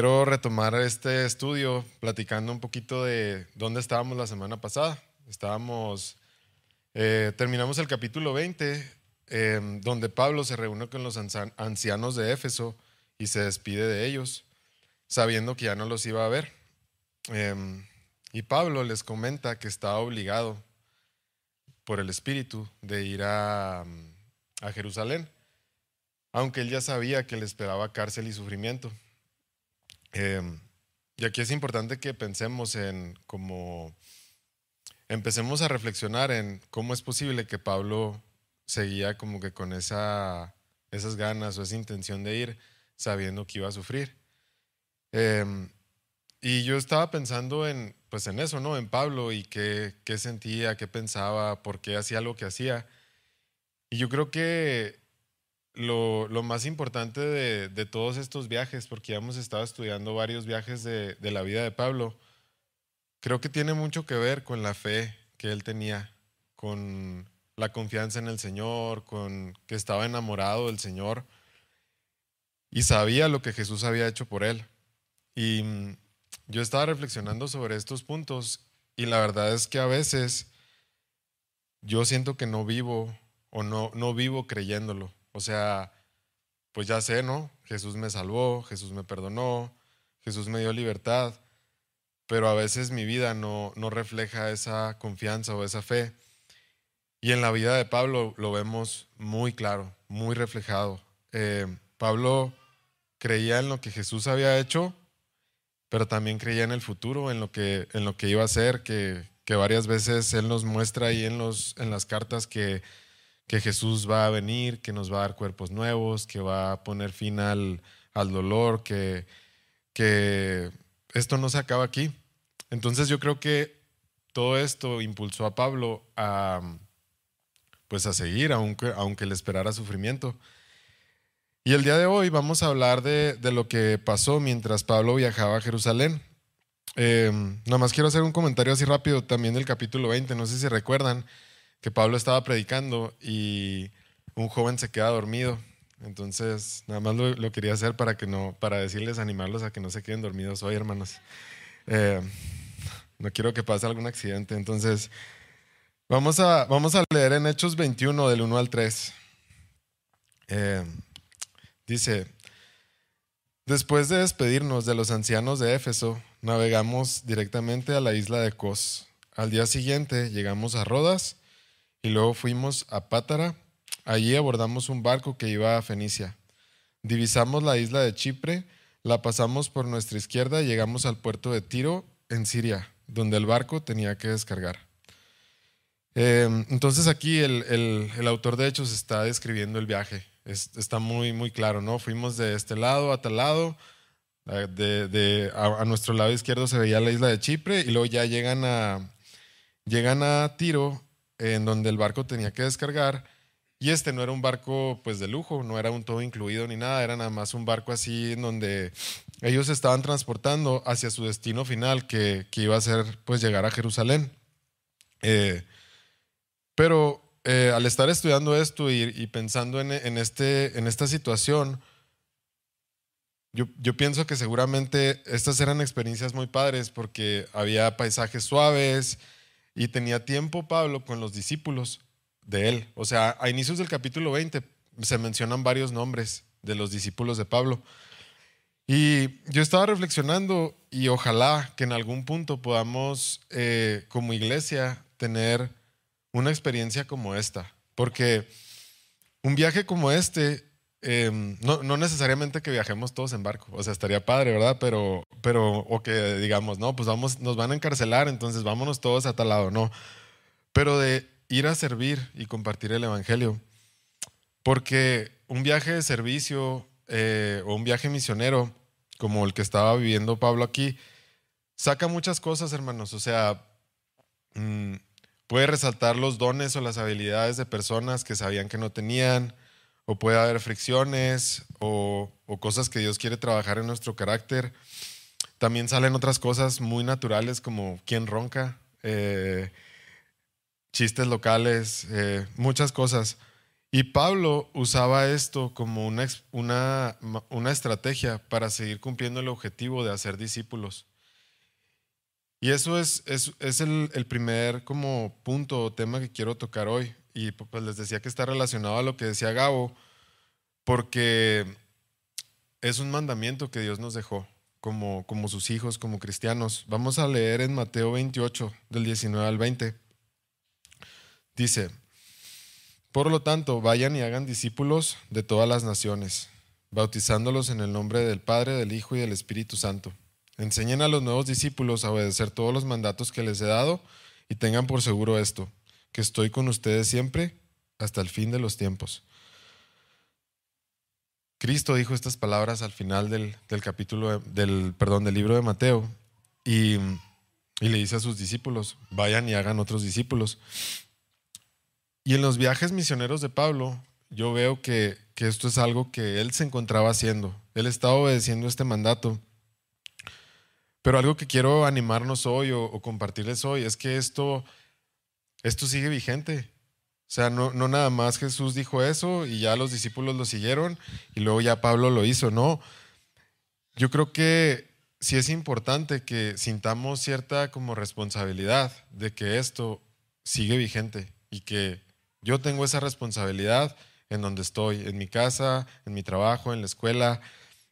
Quiero retomar este estudio platicando un poquito de dónde estábamos la semana pasada. Estábamos, eh, terminamos el capítulo 20, em, donde Pablo se reúne con los ancianos de Éfeso y se despide de ellos, sabiendo que ya no los iba a ver. Em, y Pablo les comenta que estaba obligado por el Espíritu de ir a, a Jerusalén, aunque él ya sabía que le esperaba cárcel y sufrimiento. Em, y aquí es importante que pensemos en cómo, empecemos a reflexionar en cómo es posible que Pablo seguía como que con esa, esas ganas o esa intención de ir sabiendo que iba a sufrir. Em, y yo estaba pensando en, pues en eso, ¿no? En Pablo y qué, qué sentía, qué pensaba, por qué hacía lo que hacía. Y yo creo que lo, más importante de, todos estos viajes, porque ya hemos estado estudiando varios viajes de, la vida de Pablo, creo que tiene mucho que ver con la fe que él tenía, con la confianza en el Señor, con que estaba enamorado del Señor y sabía lo que Jesús había hecho por él. Y mm, yo estaba reflexionando sobre estos puntos y la verdad es que a veces yo siento que no vivo o no, no vivo creyéndolo. O sea, pues ya sé, ¿no? Jesús me salvó, Jesús me perdonó, Jesús me dio libertad, pero a veces mi vida no, no refleja esa confianza o esa fe. Y en la vida de Pablo lo vemos muy claro, muy reflejado. Eh, Pablo creía en lo que Jesús había hecho, pero también creía en el futuro, en lo que, en lo que iba a ser, que, que varias veces Él nos muestra ahí en, los, en las cartas que que Jesús va a venir, que nos va a dar cuerpos nuevos, que va a poner fin al, dolor, que, que esto no se acaba aquí. Entonces yo creo que todo esto impulsó a Pablo a, pues a seguir, aunque, aunque le esperara sufrimiento. Y el día de hoy vamos a hablar de, lo que pasó mientras Pablo viajaba a Jerusalén. Eh, nada más quiero hacer un comentario así rápido también del capítulo 20, no sé si recuerdan que Pablo estaba predicando y un joven se queda dormido. Entonces, nada más lo, quería hacer para que no, para decirles, animarlos a que no se queden dormidos hoy, hermanos. Eh, no quiero que pase algún accidente. Entonces, vamos a, vamos a leer en Hechos 21, del 1 al 3. Eh, dice, después de despedirnos de los ancianos de Éfeso, navegamos directamente a la isla de Cos. Al día siguiente llegamos a Rodas y luego fuimos a Pátara. Allí abordamos un barco que iba a Fenicia. Divisamos la isla de Chipre, la pasamos por nuestra izquierda y llegamos al puerto de Tiro, en Siria, donde el barco tenía que descargar. Em, entonces aquí el, autor de Hechos está describiendo el viaje. está muy, muy claro, ¿no? Fuimos de este lado a tal lado. De, a, a, nuestro lado izquierdo se veía la isla de Chipre y luego ya llegan a, llegan a Tiro en donde el barco tenía que descargar. Y este no era un barco pues de lujo, no era un todo incluido ni nada, era nada más un barco así en donde ellos estaban transportando hacia su destino final que, iba a ser pues llegar a Jerusalén. Eh, pero eh, al estar estudiando esto y, pensando en, este, en esta situación, yo, yo, pienso que seguramente estas eran experiencias muy padres porque había paisajes suaves, y tenía tiempo Pablo con los discípulos de él. O sea, a inicios del capítulo 20 se mencionan varios nombres de los discípulos de Pablo. Y yo estaba reflexionando y ojalá que en algún punto podamos eh, como iglesia tener una experiencia como esta. Porque un viaje como este Em, no, no, necesariamente que viajemos todos en barco, o sea, estaría padre, ¿verdad? Pero, pero, o que digamos, no, pues vamos, nos van a encarcelar, entonces vámonos todos a tal lado, no. Pero de ir a servir y compartir el Evangelio. Porque un viaje de servicio eh, o un viaje misionero, como el que estaba viviendo Pablo aquí, saca muchas cosas, hermanos. O sea, mm, puede resaltar los dones o las habilidades de personas que sabían que no tenían o puede haber fricciones o, cosas que Dios quiere trabajar en nuestro carácter. También salen otras cosas muy naturales como quién ronca, eh, chistes locales, eh, muchas cosas. Y Pablo usaba esto como una, una, una estrategia para seguir cumpliendo el objetivo de hacer discípulos. Y eso es, es, es el, el, primer como punto o tema que quiero tocar hoy. Y pues les decía que está relacionado a lo que decía Gabo, porque es un mandamiento que Dios nos dejó como, como sus hijos, como cristianos. Vamos a leer en Mateo 28, del 19 al 20. Dice, por lo tanto, vayan y hagan discípulos de todas las naciones, bautizándolos en el nombre del Padre, del Hijo y del Espíritu Santo. Enseñen a los nuevos discípulos a obedecer todos los mandatos que les he dado y tengan por seguro esto, que estoy con ustedes siempre hasta el fin de los tiempos. Cristo dijo estas palabras al final del, capítulo, del, perdón, del libro de Mateo y, le dice a sus discípulos, vayan y hagan otros discípulos. Y en los viajes misioneros de Pablo, yo veo que, esto es algo que él se encontraba haciendo. Él estaba obedeciendo este mandato. Pero algo que quiero animarnos hoy o, o compartirles hoy es que esto, esto sigue vigente. O sea, no, no nada más Jesús dijo eso y ya los discípulos lo siguieron y luego ya Pablo lo hizo, no. Yo creo que sí es importante que sintamos cierta como responsabilidad de que esto sigue vigente y que yo tengo esa responsabilidad en donde estoy, en mi casa, en mi trabajo, en la escuela,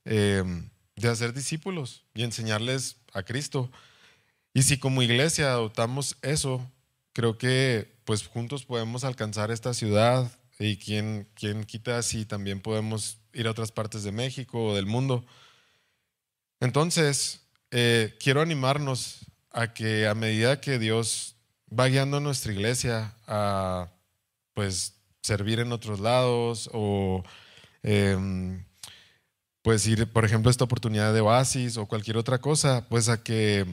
em, de hacer discípulos y enseñarles a Cristo. Y si como iglesia adoptamos eso, creo que pues juntos podemos alcanzar esta ciudad y quién, quién quita si también podemos ir a otras partes de México o del mundo. Entonces, eh, quiero animarnos a que a medida que Dios va guiando a nuestra iglesia a pues servir en otros lados o em, pues ir, por ejemplo, esta oportunidad de oasis o cualquier otra cosa, pues a que,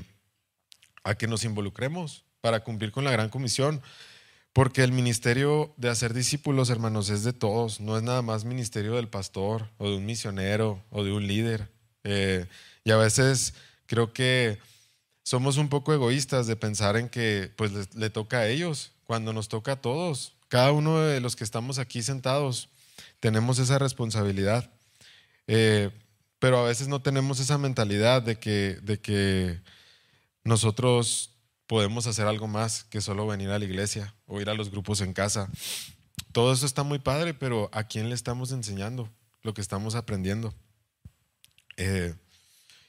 a que nos involucremos para cumplir con la gran comisión. Porque el ministerio de hacer discípulos, hermanos, es de todos, no es nada más ministerio del pastor o de un misionero o de un líder. Eh, y a veces creo que somos un poco egoístas de pensar en que pues le, toca a ellos, cuando nos toca a todos. Cada uno de los que estamos aquí sentados tenemos esa responsabilidad. Eh, pero a veces no tenemos esa mentalidad de que, de que nosotros podemos hacer algo más que solo venir a la iglesia o ir a los grupos en casa. Todo eso está muy padre, pero ¿a quién le estamos enseñando lo que estamos aprendiendo? Eh,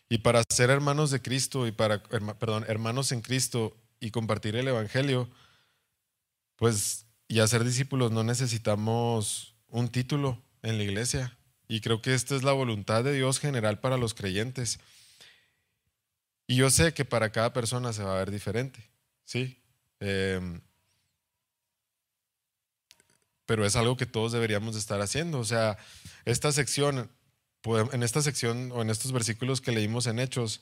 y para ser hermanos de Cristo y para, perdón, hermanos en Cristo y compartir el Evangelio, pues y hacer discípulos no necesitamos un título en la iglesia. Y creo que esta es la voluntad de Dios general para los creyentes. Y yo sé que para cada persona se va a ver diferente, ¿sí? Em, pero es algo que todos deberíamos de estar haciendo. O sea, esta sección, en esta sección o en estos versículos que leímos en Hechos,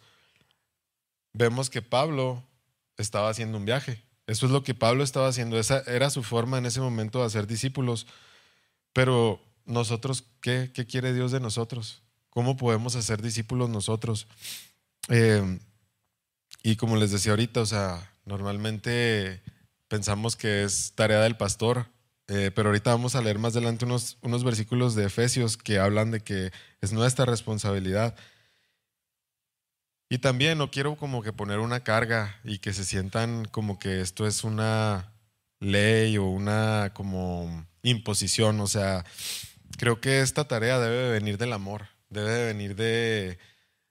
vemos que Pablo estaba haciendo un viaje. Eso es lo que Pablo estaba haciendo. Esa era su forma en ese momento de hacer discípulos. Pero nosotros, ¿qué, qué quiere Dios de nosotros? ¿Cómo podemos hacer discípulos nosotros? Eh, y como les decía ahorita, o sea, normalmente pensamos que es tarea del pastor, eh, pero ahorita vamos a leer más adelante unos, unos versículos de Efesios que hablan de que es nuestra responsabilidad. Y también no quiero como que poner una carga y que se sientan como que esto es una ley o una como imposición. O sea, creo que esta tarea debe venir del amor, debe venir de,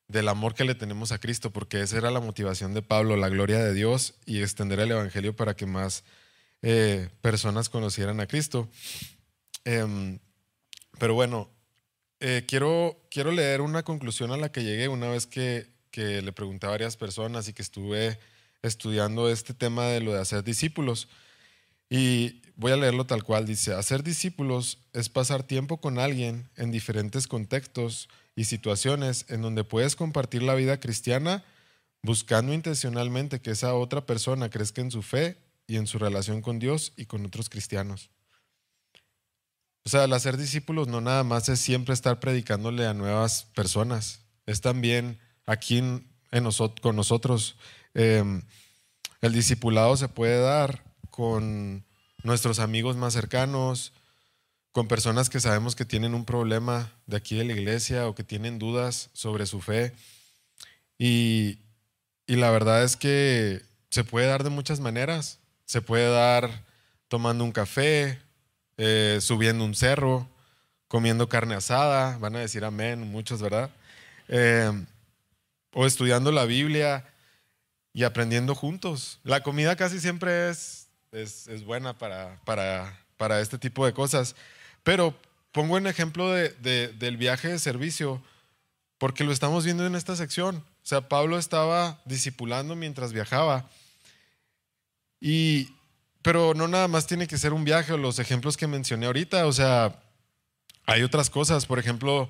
del amor que le tenemos a Cristo, porque esa era la motivación de Pablo, la gloria de Dios y extender el Evangelio para que más eh, personas conocieran a Cristo. Em, pero bueno, eh, quiero, quiero leer una conclusión a la que llegué una vez que, que le pregunté a varias personas y que estuve estudiando este tema de lo de hacer discípulos. Y voy a leerlo tal cual. Dice, hacer discípulos es pasar tiempo con alguien en diferentes contextos y situaciones en donde puedes compartir la vida cristiana buscando intencionalmente que esa otra persona crezca en su fe y en su relación con Dios y con otros cristianos. O sea, el hacer discípulos no nada más es siempre estar predicándole a nuevas personas, es también aquí en, con nosotros. Em, el discipulado se puede dar con nuestros amigos más cercanos, con personas que sabemos que tienen un problema de aquí de la iglesia o que tienen dudas sobre su fe. Y, y la verdad es que se puede dar de muchas maneras. Se puede dar tomando un café, eh, subiendo un cerro, comiendo carne asada, van a decir amén, muchos, ¿verdad? Eh, o estudiando la Biblia y aprendiendo juntos. La comida casi siempre es, es, buena para, para, para, este tipo de cosas, pero pongo un ejemplo de, del viaje de servicio porque lo estamos viendo en esta sección. O sea, Pablo estaba discipulando mientras viajaba. Y, pero no nada más tiene que ser un viaje los ejemplos que mencioné ahorita. O sea, hay otras cosas. Por ejemplo,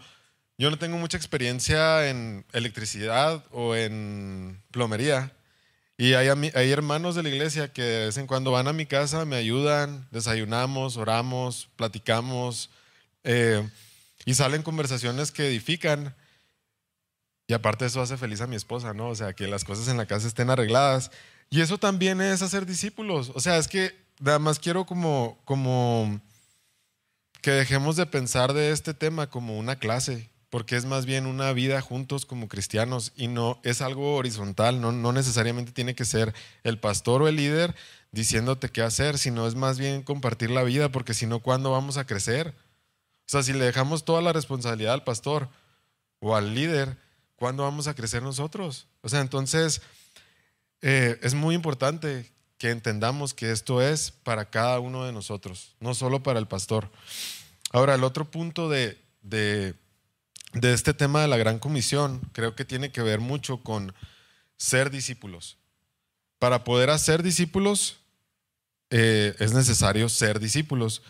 yo no tengo mucha experiencia en electricidad o en plomería. Y hay, hay, hermanos de la iglesia que de vez en cuando van a mi casa, me ayudan, desayunamos, oramos, platicamos. Eh, y salen conversaciones que edifican. Y aparte eso hace feliz a mi esposa, ¿no? O sea, que las cosas en la casa estén arregladas. Y eso también es hacer discípulos. O sea, es que nada más quiero como, como que dejemos de pensar de este tema como una clase, porque es más bien una vida juntos como cristianos y no es algo horizontal, no, no necesariamente tiene que ser el pastor o el líder diciéndote qué hacer, sino es más bien compartir la vida, porque si no, ¿cuándo vamos a crecer? O sea, si le dejamos toda la responsabilidad al pastor o al líder, ¿cuándo vamos a crecer nosotros? O sea, entonces eh, es muy importante que entendamos que esto es para cada uno de nosotros, no solo para el pastor. Ahora, el otro punto de, de, este tema de la gran comisión creo que tiene que ver mucho con ser discípulos. Para poder hacer discípulos eh, es necesario ser discípulos.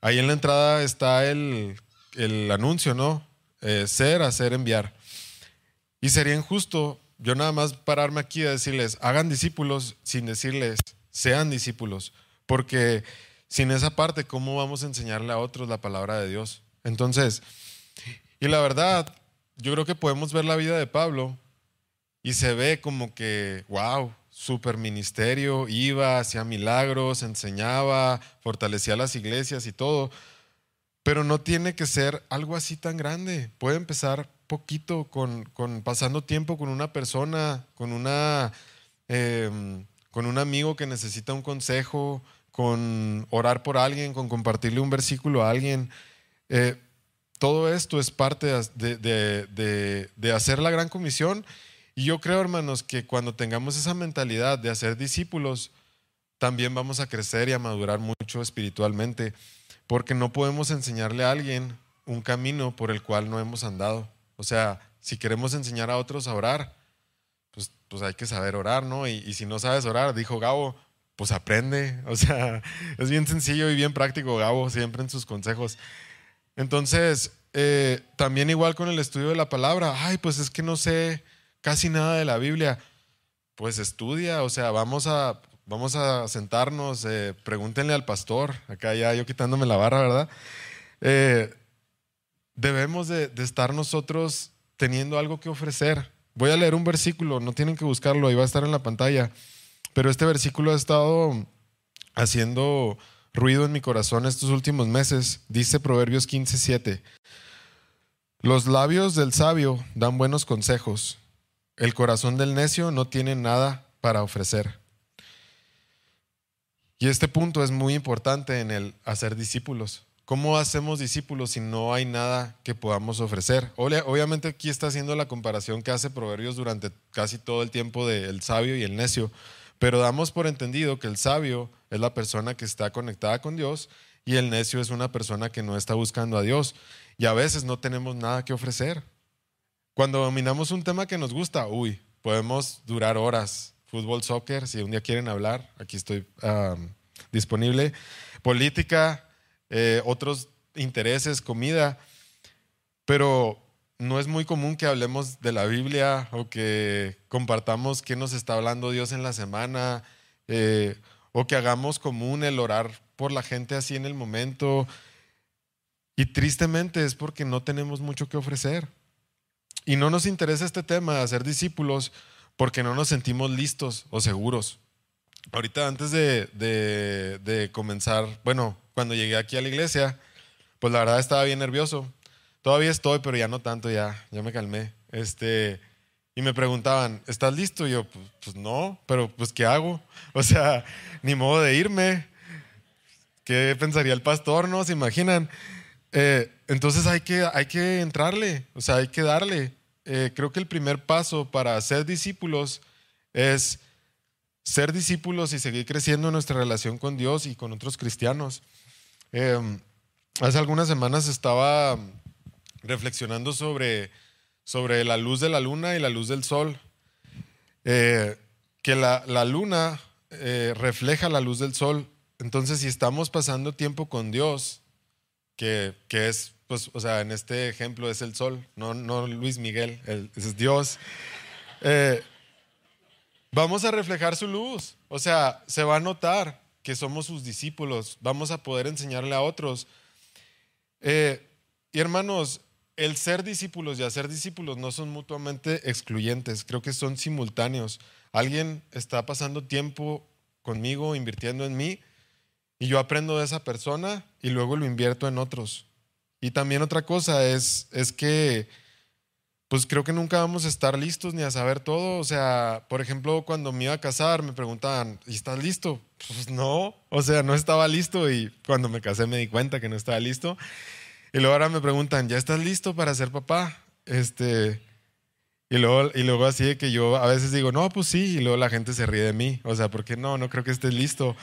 Ahí en la entrada está el, el anuncio, ¿no? Eh, ser, hacer, enviar. Y sería injusto yo nada más pararme aquí a decirles, hagan discípulos sin decirles, sean discípulos, porque sin esa parte, ¿cómo vamos a enseñarle a otros la palabra de Dios? Entonces, y la verdad, yo creo que podemos ver la vida de Pablo y se ve como que, wow, super ministerio, iba, hacía milagros, enseñaba, fortalecía las iglesias y todo, pero no tiene que ser algo así tan grande, puede empezar poquito con, con pasando tiempo con una persona, con, una, em, con un amigo que necesita un consejo, con orar por alguien, con compartirle un versículo a alguien. Eh, todo esto es parte de, de, de, hacer la gran comisión. Y yo creo, hermanos, que cuando tengamos esa mentalidad de hacer discípulos, también vamos a crecer y a madurar mucho espiritualmente, porque no podemos enseñarle a alguien un camino por el cual no hemos andado. O sea, si queremos enseñar a otros a orar, pues, pues hay que saber orar, ¿no? Y, si no sabes orar, dijo Gabo, pues aprende. O sea, es bien sencillo y bien práctico Gabo, siempre en sus consejos. Entonces, eh, también igual con el estudio de la palabra, ay, pues es que no sé casi nada de la Biblia. Pues estudia, o sea, vamos a, vamos a sentarnos, eh, pregúntenle al pastor, acá ya yo quitándome la barra, ¿verdad? Eh, debemos de, estar nosotros teniendo algo que ofrecer. Voy a leer un versículo, no tienen que buscarlo, ahí va a estar en la pantalla, pero este versículo ha estado haciendo ruido en mi corazón estos últimos meses. Dice Proverbios 15:7. Los labios del sabio dan buenos consejos, el corazón del necio no tiene nada para ofrecer. Y este punto es muy importante en el hacer discípulos. ¿Cómo hacemos discípulos si no hay nada que podamos ofrecer? Obviamente aquí está haciendo la comparación que hace Proverbios durante casi todo el tiempo del sabio y el necio, pero damos por entendido que el sabio es la persona que está conectada con Dios y el necio es una persona que no está buscando a Dios y a veces no tenemos nada que ofrecer. Cuando dominamos un tema que nos gusta, uy, podemos durar horas. Fútbol, soccer, si un día quieren hablar, aquí estoy disponible. Política, eh, otros intereses, comida, pero no es muy común que hablemos de la Biblia o que compartamos qué nos está hablando Dios en la semana eh, o que hagamos común el orar por la gente así en el momento. Y tristemente es porque no tenemos mucho que ofrecer. Y no nos interesa este tema de hacer discípulos porque no nos sentimos listos o seguros. Ahorita antes de, de comenzar, bueno, cuando llegué aquí a la iglesia, pues la verdad estaba bien nervioso. Todavía estoy, pero ya no tanto, ya, ya me calmé. Este, y me preguntaban, ¿estás listo? Y yo, pues, pues, no, pero pues ¿qué hago? O sea, ni modo de irme. ¿Qué pensaría el pastor? ¿No? ¿Se imaginan? Eh, entonces hay que, hay que entrarle, o sea, hay que darle. Eh, creo que el primer paso para ser discípulos es ser discípulos y seguir creciendo en nuestra relación con Dios y con otros cristianos. Em, hace algunas semanas estaba reflexionando sobre, sobre la luz de la luna y la luz del sol. Eh, que la, la luna eh, refleja la luz del sol. Entonces, si estamos pasando tiempo con Dios, que, que, es, pues, o sea, en este ejemplo es el sol, no, no Luis Miguel, es Dios. Eh, vamos a reflejar su luz. O sea, se va a notar que somos sus discípulos. Vamos a poder enseñarle a otros. Y hermanos, el ser discípulos y hacer discípulos no son mutuamente excluyentes, creo que son simultáneos. Alguien está pasando tiempo conmigo, invirtiendo en mí, y yo aprendo de esa persona y luego lo invierto en otros. Y también otra cosa es, que pues creo que nunca vamos a estar listos ni a saber todo. O sea, por ejemplo, cuando me iba a casar me preguntaban, ¿y estás listo? Pues no, o sea, no estaba listo y cuando me casé me di cuenta que no estaba listo. Y luego ahora me preguntan, ¿ya estás listo para ser papá? Este, y luego, y luego así de que yo a veces digo, no, pues sí, y luego la gente se ríe de mí. O sea, porque no, no creo que estés listo.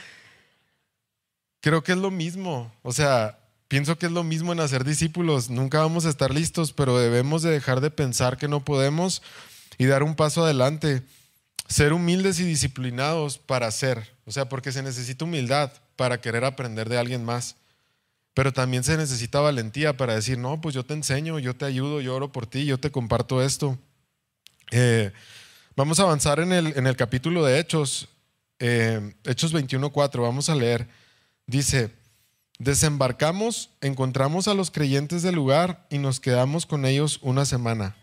Creo que es lo mismo. O sea, Pienso que es lo mismo en hacer discípulos. Nunca vamos a estar listos, pero debemos de dejar de pensar que no podemos y dar un paso adelante. Ser humildes y disciplinados para hacer. O sea, porque se necesita humildad para querer aprender de alguien más. Pero también se necesita valentía para decir, no, pues yo te enseño, yo te ayudo, yo oro por ti, yo te comparto esto. Eh, vamos a avanzar en el, en el capítulo de Hechos, eh, Hechos 21.4, vamos a leer. Dice, Desembarcamos, encontramos a los creyentes del lugar y nos quedamos con ellos una semana.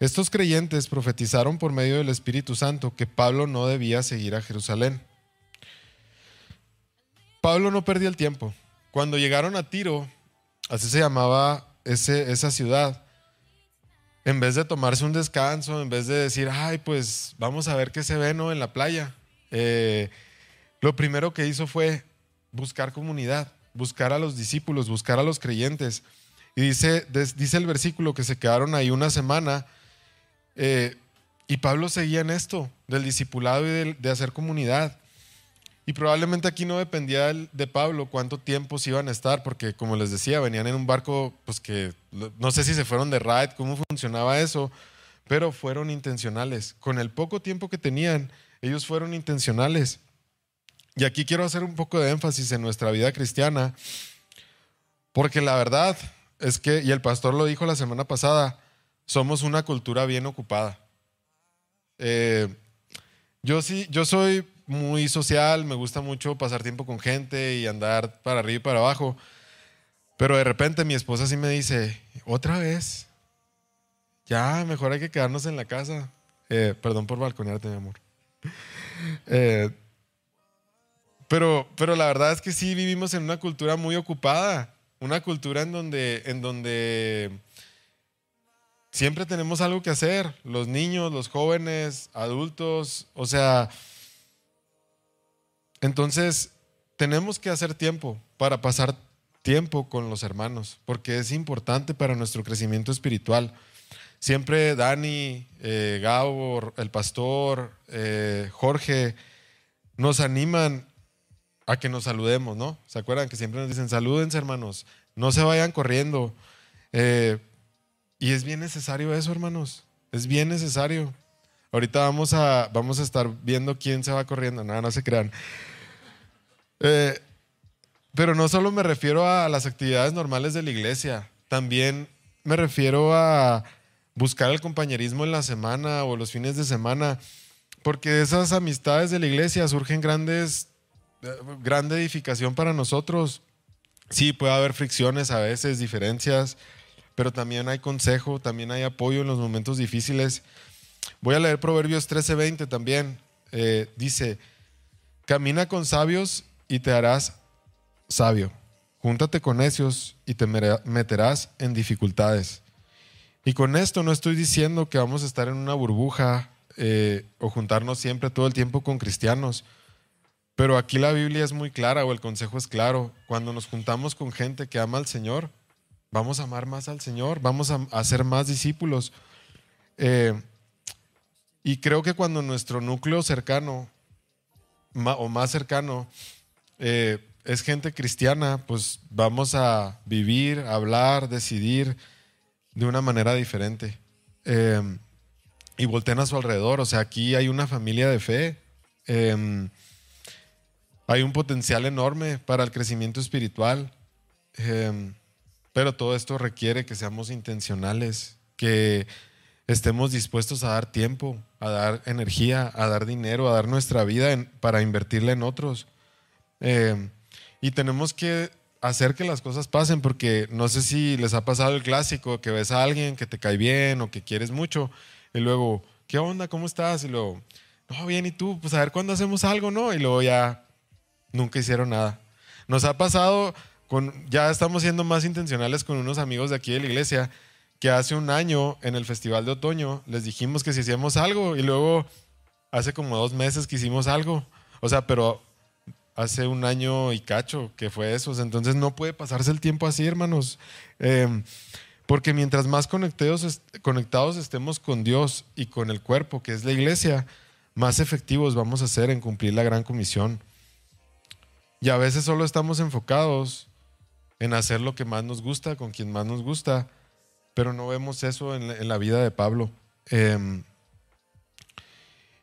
Estos creyentes profetizaron por medio del Espíritu Santo que Pablo no debía seguir a Jerusalén. Pablo no perdía el tiempo. Cuando llegaron a Tiro, así se llamaba ese, esa ciudad, en vez de tomarse un descanso, en vez de decir, ay, pues vamos a ver qué se ve ¿no? en la playa, eh, lo primero que hizo fue buscar comunidad buscar a los discípulos, buscar a los creyentes. Y dice, dice el versículo que se quedaron ahí una semana eh, y Pablo seguía en esto, del discipulado y de, hacer comunidad. Y probablemente aquí no dependía de Pablo cuánto tiempo se iban a estar, porque como les decía, venían en un barco, pues que no sé si se fueron de ride, cómo funcionaba eso, pero fueron intencionales. Con el poco tiempo que tenían, ellos fueron intencionales. Y aquí quiero hacer un poco de énfasis en nuestra vida cristiana, porque la verdad es que, y el pastor lo dijo la semana pasada, somos una cultura bien ocupada. Eh, yo sí, yo soy muy social, me gusta mucho pasar tiempo con gente y andar para arriba y para abajo, pero de repente mi esposa sí me dice, otra vez, ya, mejor hay que quedarnos en la casa. Eh, perdón por balconearte, mi amor. Eh, pero, pero la verdad es que sí vivimos en una cultura muy ocupada, una cultura en donde, en donde siempre tenemos algo que hacer, los niños, los jóvenes, adultos, o sea, entonces tenemos que hacer tiempo para pasar tiempo con los hermanos, porque es importante para nuestro crecimiento espiritual. Siempre Dani, eh, Gabo, el pastor, eh, Jorge, nos animan a que nos saludemos, ¿no? ¿Se acuerdan que siempre nos dicen, salúdense hermanos, no se vayan corriendo? Eh, y es bien necesario eso, hermanos, es bien necesario. Ahorita vamos a, vamos a estar viendo quién se va corriendo, nada, no se crean. Eh, pero no solo me refiero a las actividades normales de la iglesia, también me refiero a buscar el compañerismo en la semana o los fines de semana, porque de esas amistades de la iglesia surgen grandes grande edificación para nosotros. Sí, puede haber fricciones a veces, diferencias, pero también hay consejo, también hay apoyo en los momentos difíciles. Voy a leer Proverbios 13:20 también. dice, camina con sabios y te harás sabio. Júntate con necios y te meterás en dificultades. Y con esto no estoy diciendo que vamos a estar en una burbuja eh, o juntarnos siempre todo el tiempo con cristianos. Pero aquí la Biblia es muy clara o el consejo es claro. Cuando nos juntamos con gente que ama al Señor, vamos a amar más al Señor, vamos a, hacer más discípulos. Eh, y creo que cuando nuestro núcleo cercano o más cercano eh, es gente cristiana, pues vamos a vivir, hablar, decidir de una manera diferente. Eh, y volteen a su alrededor. O sea, aquí hay una familia de fe. Em, hay un potencial enorme para el crecimiento espiritual. Em, pero todo esto requiere que seamos intencionales, que estemos dispuestos a dar tiempo, a dar energía, a dar dinero, a dar nuestra vida para invertirla en otros. Em, y tenemos que hacer que las cosas pasen, porque no sé si les ha pasado el clásico, que ves a alguien que te cae bien o que quieres mucho y luego, ¿qué onda? ¿Cómo estás? Y luego, no, bien, ¿y tú? Pues a ver cuándo hacemos algo, ¿no? Y luego ya nunca hicieron nada. Nos ha pasado, con, ya estamos siendo más intencionales con unos amigos de aquí de la iglesia, que hace un año en el Festival de Otoño les dijimos que si hacíamos algo y luego hace como dos meses que hicimos algo. O sea, pero hace un año y cacho que fue eso. Entonces no puede pasarse el tiempo así, hermanos. Eh, porque mientras más conectados, conectados estemos con Dios y con el cuerpo, que es la iglesia, más efectivos vamos a ser en cumplir la gran comisión. Y a veces solo estamos enfocados en hacer lo que más nos gusta, con quien más nos gusta, pero no vemos eso en, la vida de Pablo. Em,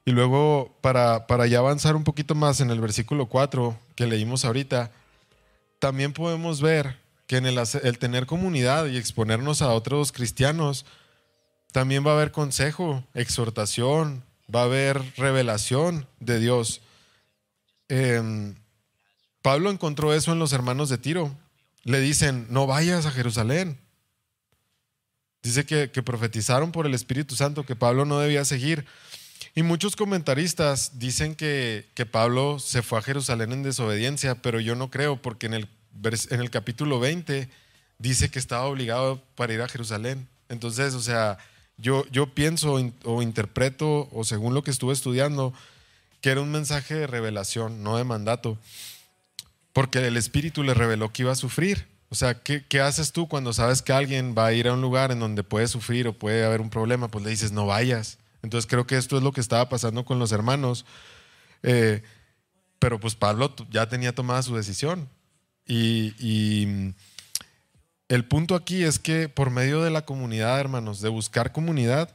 y luego, para, para ya avanzar un poquito más en el versículo 4 que leímos ahorita, también podemos ver que en el, tener comunidad y exponernos a otros cristianos, también va a haber consejo, exhortación, va a haber revelación de Dios. Em, Pablo encontró eso en los hermanos de Tiro. Le dicen, no vayas a Jerusalén. Dice que, que, profetizaron por el Espíritu Santo que Pablo no debía seguir. Y muchos comentaristas dicen que, que Pablo se fue a Jerusalén en desobediencia, pero yo no creo, porque en el en el capítulo 20 dice que estaba obligado para ir a Jerusalén. Entonces, o sea, yo, yo pienso o interpreto, o según lo que estuve estudiando, que era un mensaje de revelación, no de mandato, porque el Espíritu le reveló que iba a sufrir. O sea, ¿qué, ¿qué, haces tú cuando sabes que alguien va a ir a un lugar en donde puede sufrir o puede haber un problema? Pues le dices, no vayas. Entonces creo que esto es lo que estaba pasando con los hermanos. Eh, pero pues Pablo ya tenía tomada su decisión. Y, mm, el punto aquí es que por medio de la comunidad, hermanos, de buscar comunidad,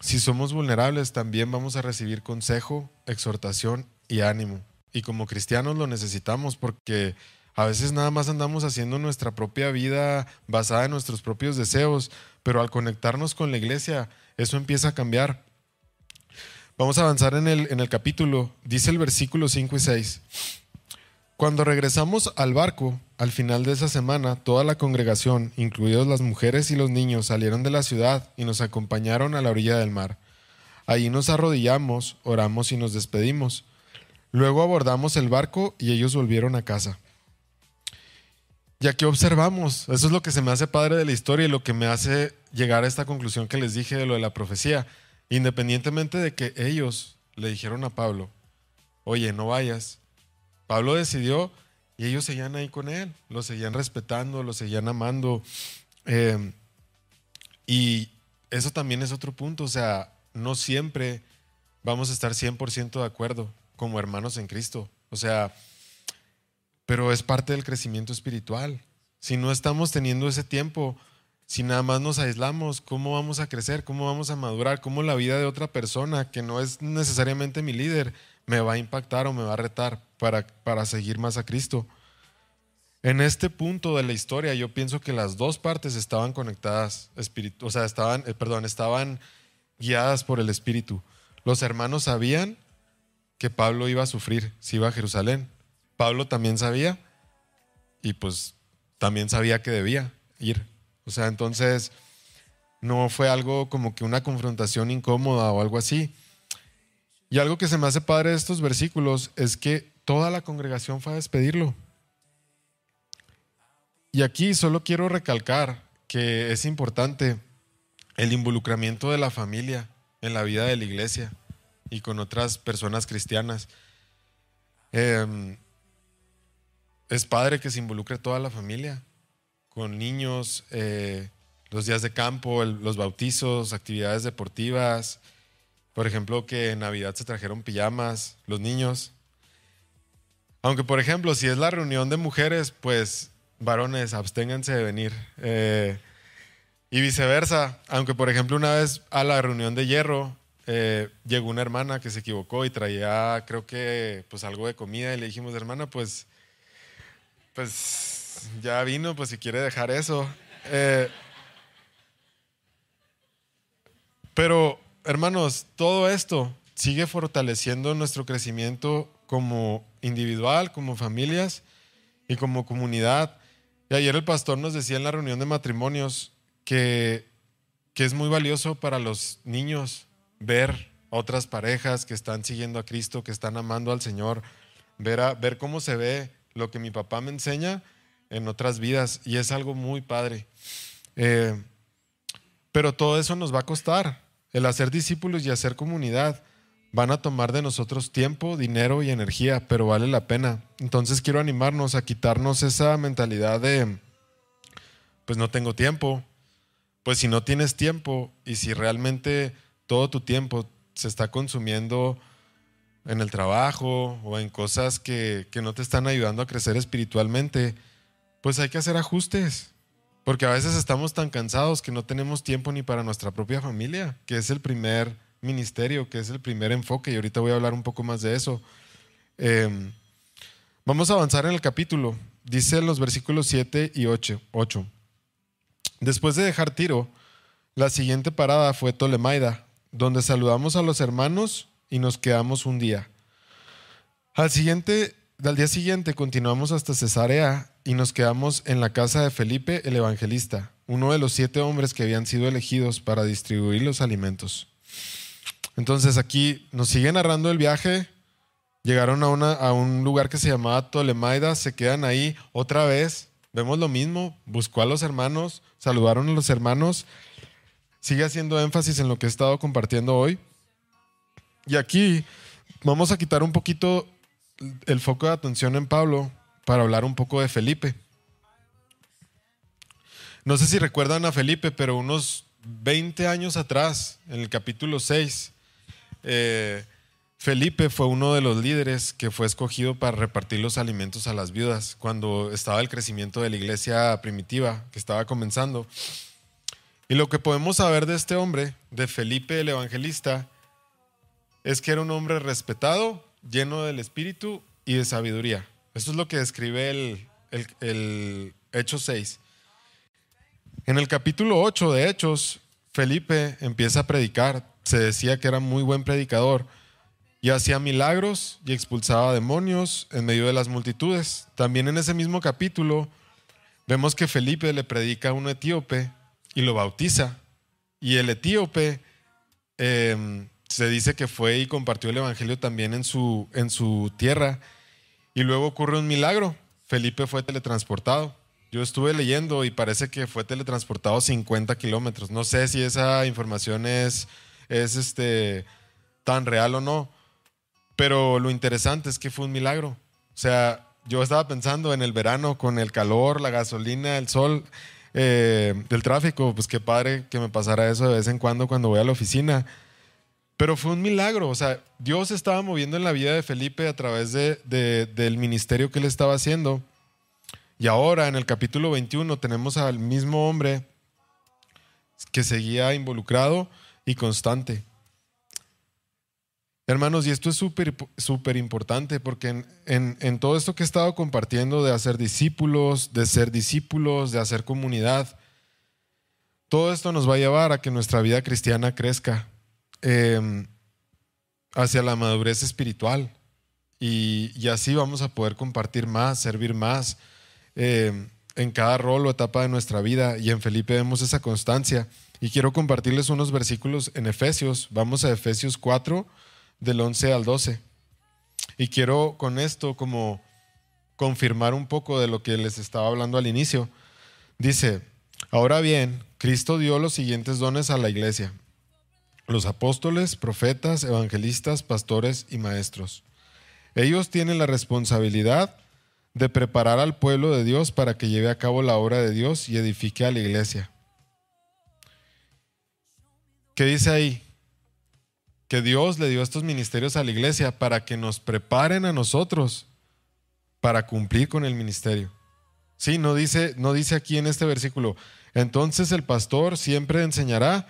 si somos vulnerables, también vamos a recibir consejo, exhortación y ánimo. Y como cristianos lo necesitamos porque a veces nada más andamos haciendo nuestra propia vida basada en nuestros propios deseos, pero al conectarnos con la iglesia, eso empieza a cambiar. Vamos a avanzar en el, en el capítulo. Dice el versículo 5 y 6. Cuando regresamos al barco, al final de esa semana, toda la congregación, incluidos las mujeres y los niños, salieron de la ciudad y nos acompañaron a la orilla del mar. Allí nos arrodillamos, oramos y nos despedimos. Luego abordamos el barco y ellos volvieron a casa. Y aquí observamos, eso es lo que se me hace padre de la historia y lo que me hace llegar a esta conclusión que les dije de lo de la profecía. Independientemente de que ellos le dijeron a Pablo, oye, no vayas, Pablo decidió y ellos seguían ahí con él, lo seguían respetando, lo seguían amando. Eh, y eso también es otro punto, o sea, no siempre vamos a estar 100% de acuerdo como hermanos en Cristo. O sea, pero es parte del crecimiento espiritual. Si no estamos teniendo ese tiempo, si nada más nos aislamos, ¿cómo vamos a crecer? ¿Cómo vamos a madurar? ¿Cómo la vida de otra persona que no es necesariamente mi líder me va a impactar o me va a retar para, para seguir más a Cristo. En este punto de la historia yo pienso que las dos partes estaban conectadas, o sea, estaban, eh, perdón, estaban guiadas por el Espíritu. Los hermanos sabían que Pablo iba a sufrir si iba a Jerusalén. Pablo también sabía y pues también sabía que debía ir. O sea, entonces no fue algo como que una confrontación incómoda o algo así. Y algo que se me hace padre de estos versículos es que toda la congregación fue a despedirlo. y aquí solo quiero recalcar que es importante el involucramiento de la familia en la vida de la iglesia y con otras personas cristianas. Em, es padre que se involucre toda la familia, con niños, eh, los días de campo, los bautizos, actividades deportivas. Por ejemplo, que en Navidad se trajeron pijamas los niños. Aunque, por ejemplo, si es la reunión de mujeres, pues varones, absténganse de venir. Eh, y viceversa, aunque por ejemplo una vez a la reunión de hierro eh, llegó una hermana que se equivocó y traía creo que pues algo de comida y le dijimos, hermana, pues, pues ya vino, pues si quiere dejar eso. Eh, pero hermanos, todo esto sigue fortaleciendo nuestro crecimiento como individual, como familias y como comunidad. Y ayer el pastor nos decía en la reunión de matrimonios que, que es muy valioso para los niños ver otras parejas que están siguiendo a Cristo, que están amando al Señor, ver, a, ver cómo se ve lo que mi papá me enseña en otras vidas y es algo muy padre. Eh, pero todo eso nos va a costar. El hacer discípulos y hacer comunidad van a tomar de nosotros tiempo, dinero y energía, pero vale la pena. Entonces quiero animarnos a quitarnos esa mentalidad de, pues no tengo tiempo, pues si no tienes tiempo y si realmente todo tu tiempo se está consumiendo en el trabajo o en cosas que, no te están ayudando a crecer espiritualmente, pues hay que hacer ajustes. Porque a veces estamos tan cansados que no tenemos tiempo ni para nuestra propia familia, que es el primer ministerio, que es el primer enfoque, y ahorita voy a hablar un poco más de eso. Em, vamos a avanzar en el capítulo. Dice los versículos 7 y 8. 8. Después de dejar Tiro, la siguiente parada fue Tolemaida, donde saludamos a los hermanos y nos quedamos un día. Al, siguiente, al día siguiente continuamos hasta Cesarea y nos quedamos en la casa de Felipe el Evangelista, uno de los siete hombres que habían sido elegidos para distribuir los alimentos. Entonces aquí nos sigue narrando el viaje, llegaron a, un lugar que se llamaba Tolemaida, se quedan ahí otra vez, vemos lo mismo, buscó a los hermanos, saludaron a los hermanos, sigue haciendo énfasis en lo que he estado compartiendo hoy. Y aquí vamos a quitar un poquito el foco de atención en Pablo para hablar un poco de Felipe. No sé si recuerdan a Felipe, pero unos 20 años atrás, en el capítulo 6, eh, Felipe fue uno de los líderes que fue escogido para repartir los alimentos a las viudas cuando estaba el crecimiento de la iglesia primitiva que estaba comenzando. Y lo que podemos saber de este hombre, de Felipe el Evangelista, es que era un hombre respetado, lleno del espíritu y de sabiduría. Eso es lo que describe el, el, el Hecho 6. En el capítulo 8 de Hechos, Felipe empieza a predicar. Se decía que era muy buen predicador y hacía milagros y expulsaba demonios en medio de las multitudes. También en ese mismo capítulo vemos que Felipe le predica a un etíope y lo bautiza. Y el etíope em, se dice que fue y compartió el Evangelio también en su, en su tierra. Y luego ocurre un milagro. Felipe fue teletransportado. Yo estuve leyendo y parece que fue teletransportado 50 kilómetros. No sé si esa información es, es este, tan real o no pero lo interesante es que fue un milagro. O sea, yo estaba pensando en el verano con el calor, la gasolina, el sol, eh, el tráfico, pues qué padre que me pasara eso de vez en cuando cuando voy a la oficina. Pero fue un milagro, o sea, Dios estaba moviendo en la vida de Felipe a través de, del ministerio que él estaba haciendo. Y ahora en el capítulo 21 tenemos al mismo hombre que seguía involucrado y constante. Hermanos, y esto es súper súper importante porque en, todo esto que he estado compartiendo de hacer discípulos, de ser discípulos, de hacer comunidad, todo esto nos va a llevar a que nuestra vida cristiana crezca em, hacia la madurez espiritual y, así vamos a poder compartir más, servir más em, en cada rol o etapa de nuestra vida y en Felipe vemos esa constancia. Y quiero compartirles unos versículos en Efesios. Vamos a Efesios 4 del 11 al 12. Y quiero con esto como confirmar un poco de lo que les estaba hablando al inicio. Dice, ahora bien, Cristo dio los siguientes dones a la iglesia. Los apóstoles, profetas, evangelistas, pastores y maestros. Ellos tienen la responsabilidad de preparar al pueblo de Dios para que lleve a cabo la obra de Dios y edifique a la iglesia. ¿Qué dice ahí? Que Dios le dio estos ministerios a la iglesia para que nos preparen a nosotros para cumplir con el ministerio. Sí, no dice, no dice aquí en este versículo, entonces el pastor siempre enseñará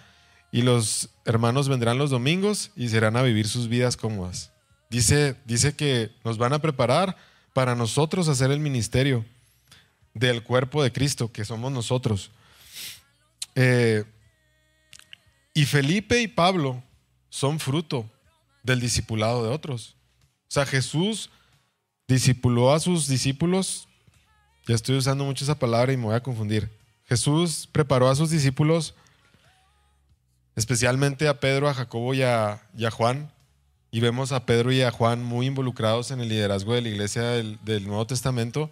y los hermanos vendrán los domingos y serán a vivir sus vidas cómodas. Dice, dice que nos van a preparar para nosotros hacer el ministerio del cuerpo de Cristo, que somos nosotros. Eh, y Felipe y Pablo son fruto del discipulado de otros. O sea, Jesús discipuló a sus discípulos, ya estoy usando mucho esa palabra y me voy a confundir. Jesús preparó a sus discípulos, especialmente a Pedro, a Jacobo y a, Juan, y vemos a Pedro y a Juan muy involucrados en el liderazgo de la iglesia del, del, Nuevo Testamento.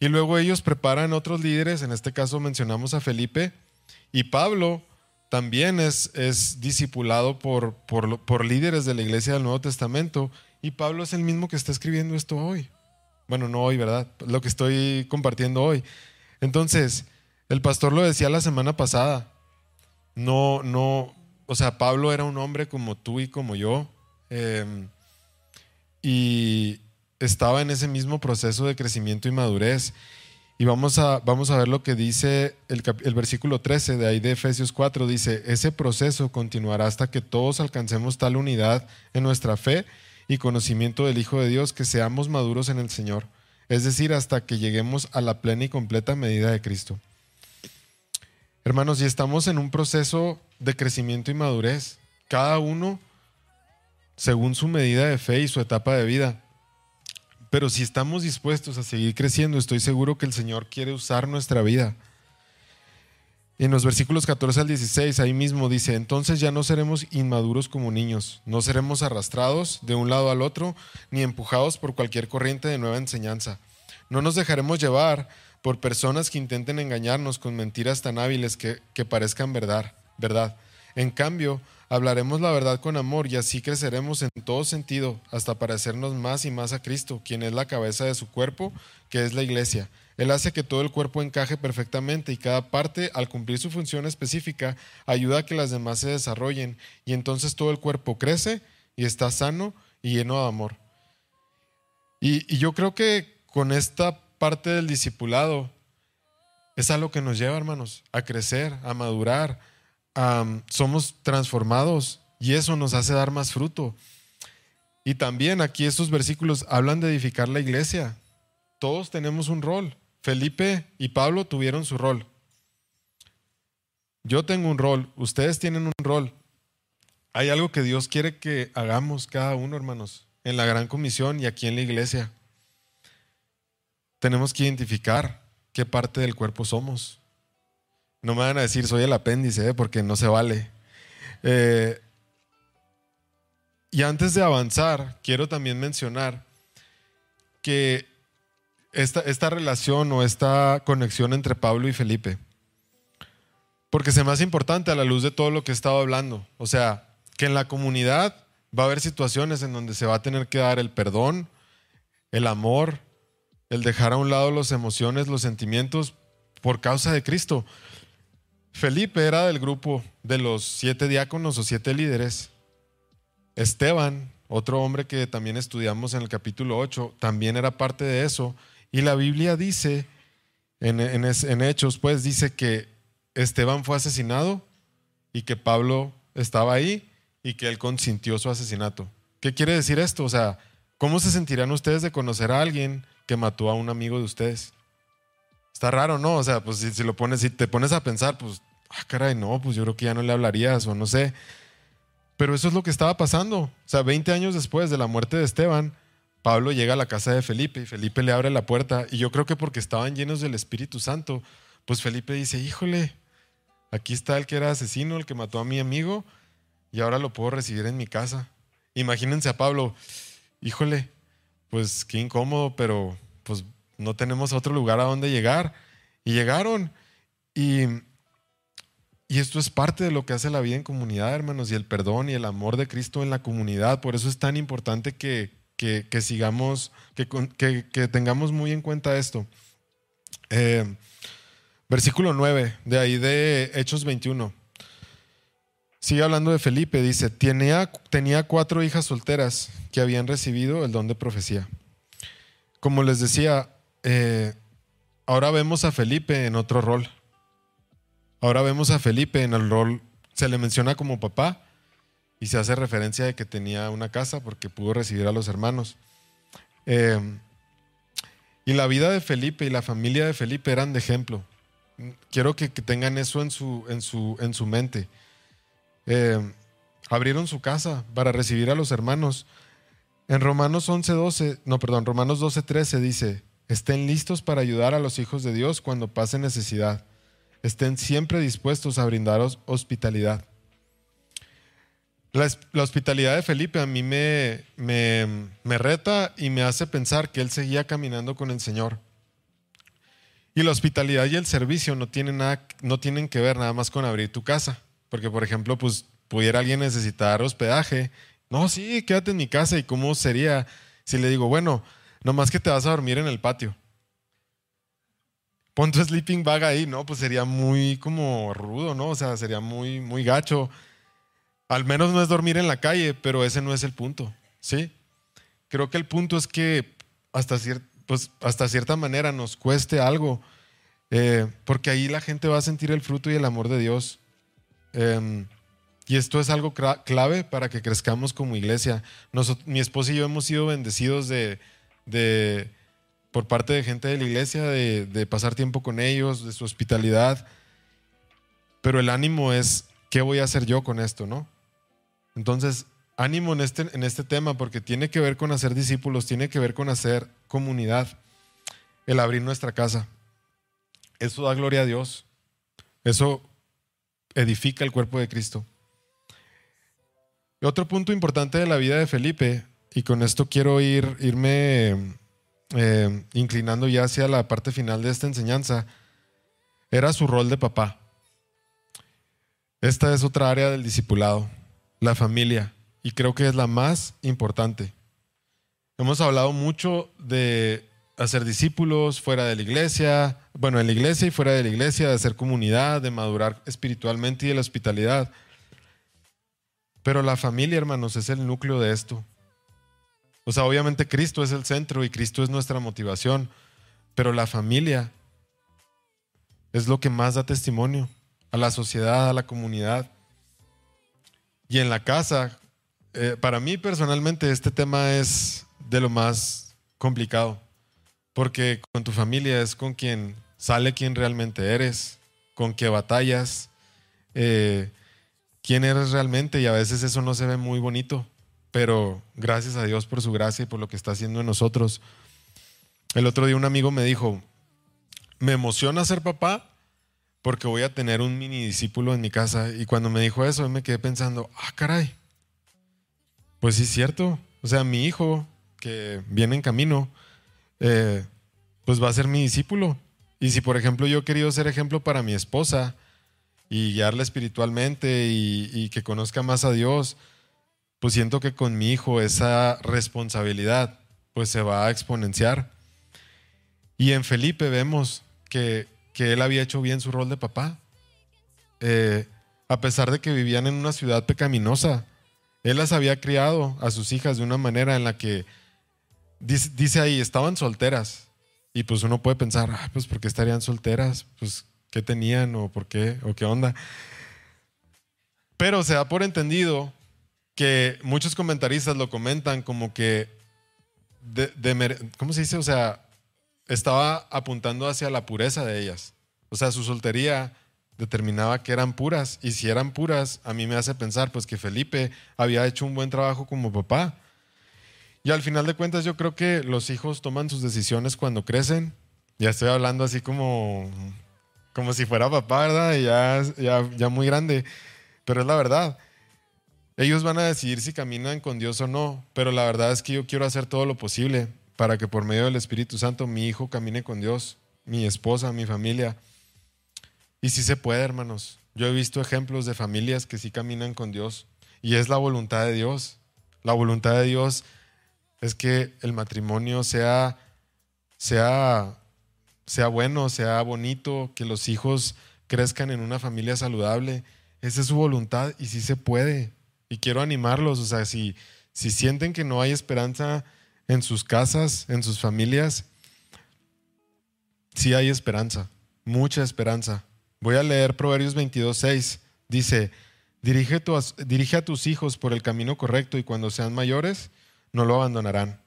Y luego ellos preparan otros líderes, en este caso mencionamos a Felipe, y Pablo también es, es discipulado por, por, por, líderes de la iglesia del Nuevo Testamento, y Pablo es el mismo que está escribiendo esto hoy. Bueno, no hoy, ¿verdad? Lo que estoy compartiendo hoy. Entonces, el pastor lo decía la semana pasada. No, no, o sea, Pablo era un hombre como tú y como yo. Em, y estaba en ese mismo proceso de crecimiento y madurez. Y vamos a, vamos a ver lo que dice el, el, versículo 13 de ahí de Efesios 4. Dice, ese proceso continuará hasta que todos alcancemos tal unidad en nuestra fe y conocimiento del Hijo de Dios que seamos maduros en el Señor. Es decir, hasta que lleguemos a la plena y completa medida de Cristo. Hermanos, y estamos en un proceso de crecimiento y madurez, cada uno según su medida de fe y su etapa de vida. Pero si estamos dispuestos a seguir creciendo, estoy seguro que el Señor quiere usar nuestra vida. En los versículos 14 al 16, ahí mismo dice, entonces ya no seremos inmaduros como niños, no seremos arrastrados de un lado al otro, ni empujados por cualquier corriente de nueva enseñanza. No nos dejaremos llevar por personas que intenten engañarnos con mentiras tan hábiles que, parezcan verdad, verdad. En cambio, hablaremos la verdad con amor y así creceremos en todo sentido hasta parecernos más y más a Cristo, quien es la cabeza de su cuerpo, que es la iglesia. Él hace que todo el cuerpo encaje perfectamente y cada parte, al cumplir su función específica, ayuda a que las demás se desarrollen y entonces todo el cuerpo crece y está sano y lleno de amor. Y, y yo creo que con esta parte del discipulado es algo que nos lleva, hermanos, a crecer, a madurar. somos transformados y eso nos hace dar más fruto. Y también aquí estos versículos hablan de edificar la iglesia. Todos tenemos un rol. Felipe y Pablo tuvieron su rol. Yo tengo un rol, ustedes tienen un rol. Hay algo que Dios quiere que hagamos cada uno, hermanos, en la gran comisión y aquí en la iglesia tenemos que identificar qué parte del cuerpo somos. No me van a decir soy el apéndice, ¿eh? porque no se vale. Eh, y antes de avanzar, quiero también mencionar que esta, esta relación o esta conexión entre Pablo y Felipe, porque se me importante a la luz de todo lo que he estado hablando. O sea, que en la comunidad va a haber situaciones en donde se va a tener que dar el perdón, el amor, el dejar a un lado las emociones, los sentimientos por causa de Cristo. Felipe era del grupo de los siete diáconos o siete líderes. Esteban, otro hombre que también estudiamos en el capítulo 8, también era parte de eso. Y la Biblia dice, en, en Hechos, pues dice que Esteban fue asesinado y que Pablo estaba ahí y que él consintió su asesinato. ¿Qué quiere decir esto? O sea, ¿cómo se sentirán ustedes de conocer a alguien que mató a un amigo de ustedes. Está raro, ¿no? O sea, pues si, lo pones, si te pones a pensar, pues, ah, caray, no, pues yo creo que ya no le hablarías o no sé. Pero eso es lo que estaba pasando. O sea, 20 años después de la muerte de Esteban, Pablo llega a la casa de Felipe y Felipe le abre la puerta. Y yo creo que porque estaban llenos del Espíritu Santo, pues Felipe dice, híjole, aquí está el que era asesino, el que mató a mi amigo, y ahora lo puedo recibir en mi casa. Imagínense a Pablo, híjole, pues qué incómodo, pero pues no tenemos otro lugar a donde llegar. Y llegaron Y, y esto es parte de lo que hace la vida en comunidad, hermanos, y el perdón y el amor de Cristo en la comunidad. Por eso es tan importante que, que, sigamos, que, que, tengamos muy en cuenta esto. Eh, versículo 9, de ahí de Hechos 21. Sigue hablando de Felipe, dice, tenía, tenía cuatro hijas solteras que habían recibido el don de profecía. Como les decía, eh, ahora vemos a Felipe en otro rol. Ahora vemos a Felipe en el rol, se le menciona como papá y se hace referencia de que tenía una casa porque pudo recibir a los hermanos. Eh, y la vida de Felipe y la familia de Felipe eran de ejemplo. Quiero que, tengan eso en su, en su, en su mente. Eh, abrieron su casa para recibir a los hermanos. En Romanos 11, no, perdón, Romanos 12, 13 dice, estén listos para ayudar a los hijos de Dios cuando pase necesidad estén siempre dispuestos a brindaros hospitalidad. La, hospitalidad de Felipe a mí me, me, reta y me hace pensar que él seguía caminando con el Señor. Y la hospitalidad y el servicio no tienen, nada, no tienen que ver nada más con abrir tu casa. Porque, por ejemplo, pues pudiera alguien necesitar hospedaje. No, sí, quédate en mi casa. ¿Y cómo sería si le digo, bueno, nomás que te vas a dormir en el patio? pon tu sleeping bag ahí, ¿no? Pues sería muy como rudo, ¿no? O sea, sería muy, muy gacho. Al menos no es dormir en la calle, pero ese no es el punto, ¿sí? Creo que el punto es que hasta, pues, hasta cierta manera nos cueste algo, eh, porque ahí la gente va a sentir el fruto y el amor de Dios. Em, y esto es algo clave para que crezcamos como iglesia. mi esposa y yo hemos sido bendecidos de, de por parte de gente de la iglesia, de, pasar tiempo con ellos, de su hospitalidad. Pero el ánimo es, ¿qué voy a hacer yo con esto, no? Entonces, ánimo en este, en este tema porque tiene que ver con hacer discípulos, tiene que ver con hacer comunidad, el abrir nuestra casa. Eso da gloria a Dios. Eso edifica el cuerpo de Cristo. otro punto importante de la vida de Felipe, y con esto quiero ir, irme eh, inclinando ya hacia la parte final de esta enseñanza, era su rol de papá. Esta es otra área del discipulado, la familia, y creo que es la más importante. Hemos hablado mucho de hacer discípulos fuera de la iglesia, bueno, en la iglesia y fuera de la iglesia, de hacer comunidad, de madurar espiritualmente y de la hospitalidad. Pero la familia, hermanos, es el núcleo de esto. O sea, obviamente Cristo es el centro y Cristo es nuestra motivación, pero la familia es lo que más da testimonio a la sociedad, a la comunidad. Y en la casa, eh, para mí personalmente este tema es de lo más complicado, porque con tu familia es con quien sale quien realmente eres, con qué batallas, eh, quién eres realmente y a veces eso no se ve muy bonito pero gracias a Dios por su gracia y por lo que está haciendo en nosotros. El otro día un amigo me dijo, me emociona ser papá porque voy a tener un mini discípulo en mi casa. Y cuando me dijo eso, me quedé pensando, ah, caray, pues sí es cierto. O sea, mi hijo que viene en camino, eh, pues va a ser mi discípulo. Y si, por ejemplo, yo he querido ser ejemplo para mi esposa y guiarla espiritualmente y que conozca más a Dios, pues siento que con mi hijo esa responsabilidad pues se va a exponenciar. Y en Felipe vemos que, él había hecho bien su rol de papá. Eh, a pesar de que vivían en una ciudad pecaminosa, él las había criado a sus hijas de una manera en la que, dice, ahí, estaban solteras. Y pues uno puede pensar, ah, pues ¿por qué estarían solteras? Pues ¿qué tenían o por qué o qué onda? Pero se da por entendido que muchos comentaristas lo comentan como que, de, ¿cómo se dice? O sea, estaba apuntando hacia la pureza de ellas. O sea, su soltería determinaba que eran puras. Y si eran puras, a mí me hace pensar pues que Felipe había hecho un buen trabajo como papá. Y al final de cuentas yo creo que los hijos toman sus decisiones cuando crecen. Ya estoy hablando así como, como si fuera papá, ¿verdad? ya, ya, ya muy grande. Pero es la verdad. Ellos van a decidir si caminan con Dios o no, pero la verdad es que yo quiero hacer todo lo posible para que por medio del Espíritu Santo mi hijo camine con Dios, mi esposa, mi familia. Y sí se puede, hermanos. Yo he visto ejemplos de familias que sí caminan con Dios y es la voluntad de Dios. La voluntad de Dios es que el matrimonio sea, sea, sea bueno, sea bonito, que los hijos crezcan en una familia saludable. Esa es su voluntad y sí se puede. Y quiero animarlos, o sea, si, si sienten que no hay esperanza en sus casas, en sus familias, sí hay esperanza, mucha esperanza. Voy a leer Proverbios 22, 6. Dice, dirige, dirige a tus hijos por el camino correcto y cuando sean mayores, no lo abandonarán.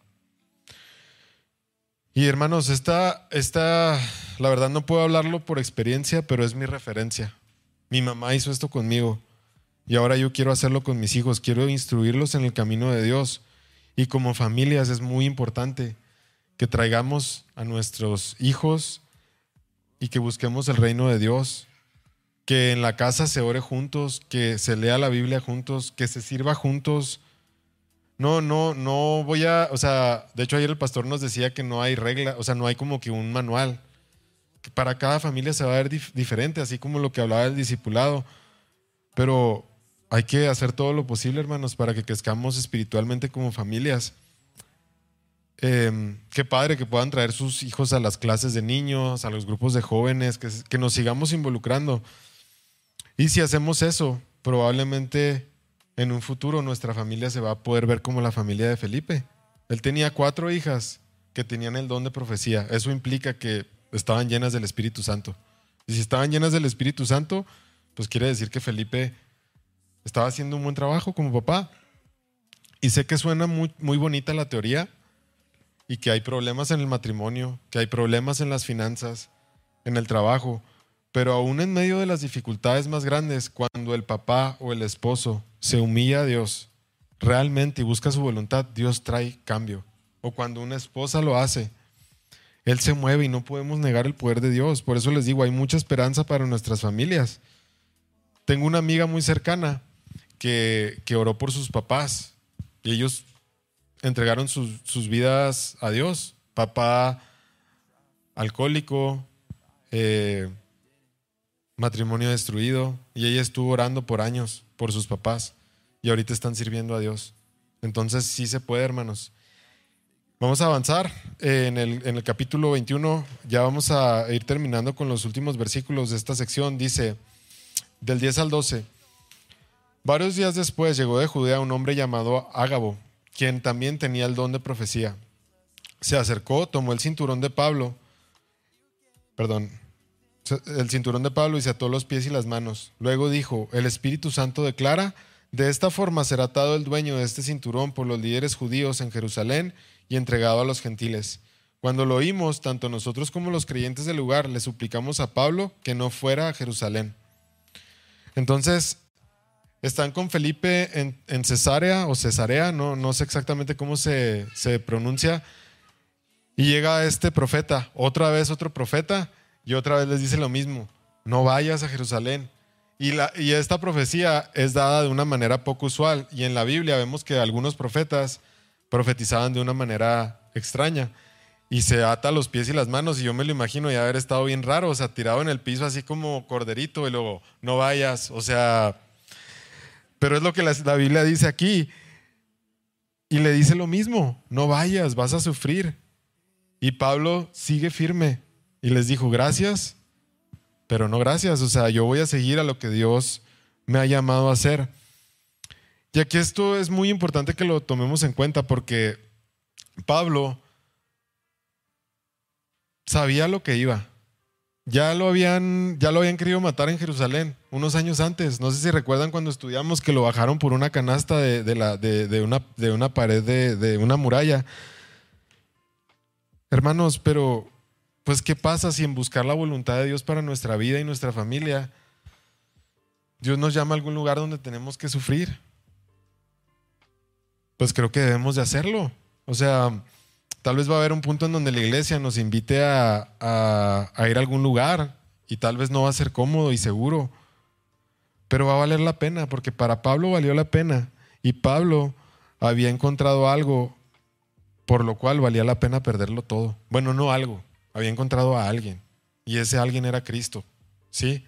Y hermanos, esta, esta, la verdad no puedo hablarlo por experiencia, pero es mi referencia. Mi mamá hizo esto conmigo y ahora yo quiero hacerlo con mis hijos, quiero instruirlos en el camino de Dios. Y como familias es muy importante que traigamos a nuestros hijos y que busquemos el reino de Dios, que en la casa se ore juntos, que se lea la Biblia juntos, que se sirva juntos. No, no, no voy a, o sea, de hecho ayer el pastor nos decía que no hay regla, o sea, no hay como que un manual. Para cada familia se va a ver diferente, así como lo que hablaba el discipulado. Pero hay que hacer todo lo posible, hermanos, para que crezcamos espiritualmente como familias. Em, qué padre que puedan traer sus hijos a las clases de niños, a los grupos de jóvenes, que nos sigamos involucrando. Y si hacemos eso, probablemente en un futuro nuestra familia se va a poder ver como la familia de Felipe. Él tenía cuatro hijas que tenían el don de profecía. Eso implica que estaban llenas del Espíritu Santo. Y si estaban llenas del Espíritu Santo, pues quiere decir que Felipe estaba haciendo un buen trabajo como papá. Y sé que suena muy, bonita la teoría, y que hay problemas en el matrimonio, que hay problemas en las finanzas, en el trabajo, pero aún en medio de las dificultades más grandes, cuando el papá o el esposo se humilla a Dios realmente y busca su voluntad, Dios trae cambio. O cuando una esposa lo hace, Él se mueve y no podemos negar el poder de Dios. Por eso les digo, hay mucha esperanza para nuestras familias. Tengo una amiga muy cercana que, que oró por sus papás y ellos entregaron sus, vidas a Dios. Papá alcohólico, eh, matrimonio destruido, y ella estuvo orando por años por sus papás y ahorita están sirviendo a Dios. Entonces sí se puede, hermanos. Vamos a avanzar eh, en, el, en el capítulo 21, ya vamos a ir terminando con los últimos versículos de esta sección. Dice, del 10 al 12, varios días después llegó de Judea un hombre llamado Ágabo quien también tenía el don de profecía. Se acercó, tomó el cinturón de Pablo, perdón, el cinturón de Pablo y se ató los pies y las manos. Luego dijo, el Espíritu Santo declara, de esta forma será atado el dueño de este cinturón por los líderes judíos en Jerusalén y entregado a los gentiles. Cuando lo oímos, tanto nosotros como los creyentes del lugar le suplicamos a Pablo que no fuera a Jerusalén. Entonces, están con Felipe en, Cesarea o Cesarea, no, no sé exactamente cómo se, pronuncia. Y llega este profeta, otra vez otro profeta, y otra vez les dice lo mismo, no vayas a Jerusalén. Y, esta profecía es dada de una manera poco usual. Y en la Biblia vemos que algunos profetas profetizaban de una manera extraña. Y se ata los pies y las manos. Y yo me lo imagino ya haber estado bien raro, o sea, tirado en el piso así como corderito y luego, no vayas. O sea, pero es lo que la, Biblia dice aquí. Y le dice lo mismo, no vayas, vas a sufrir. Y Pablo sigue firme y les dijo, gracias, pero no gracias. O sea, yo voy a seguir a lo que Dios me ha llamado a hacer. Y aquí esto es muy importante que lo tomemos en cuenta porque Pablo sabía lo que iba. Ya lo habían, ya lo habían querido matar en Jerusalén unos años antes. No sé si recuerdan cuando estudiamos que lo bajaron por una canasta de, de, de una pared de, una muralla. Hermanos, pero pues ¿qué pasa si en buscar la voluntad de Dios para nuestra vida y nuestra familia, Dios nos llama a algún lugar donde tenemos que sufrir? Pues creo que debemos de hacerlo. O sea, Tal vez va a haber un punto en donde la iglesia nos invite a, ir a algún lugar y tal vez no va a ser cómodo y seguro, pero va a valer la pena porque para Pablo valió la pena y Pablo había encontrado algo por lo cual valía la pena perderlo todo. Bueno, no algo, había encontrado a alguien y ese alguien era Cristo, ¿sí?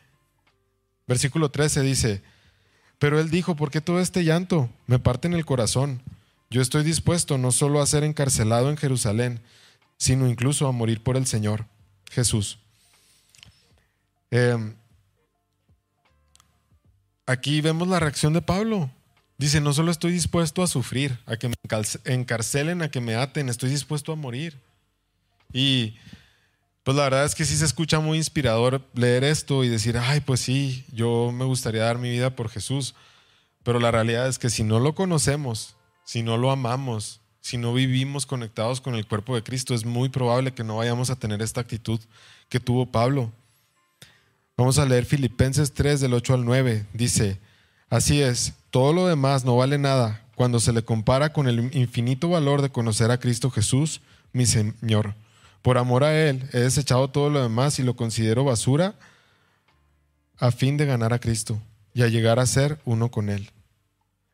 Versículo 13 dice, pero él dijo, ¿por qué todo este llanto? Me parte en el corazón. Yo estoy dispuesto no solo a ser encarcelado en Jerusalén, sino incluso a morir por el Señor Jesús. Em, aquí vemos la reacción de Pablo. Dice, no solo estoy dispuesto a sufrir, a que me encarcelen, a que me aten, estoy dispuesto a morir. Y pues la verdad es que sí se escucha muy inspirador leer esto y decir, ay, pues sí, yo me gustaría dar mi vida por Jesús. Pero la realidad es que si no lo conocemos, si no lo amamos, si no vivimos conectados con el cuerpo de Cristo, es muy probable que no vayamos a tener esta actitud que tuvo Pablo. Vamos a leer Filipenses 3 del 8 al 9. Dice, así es, todo lo demás no vale nada cuando se le compara con el infinito valor de conocer a Cristo Jesús, mi Señor. Por amor a Él he desechado todo lo demás y lo considero basura a fin de ganar a Cristo y a llegar a ser uno con Él.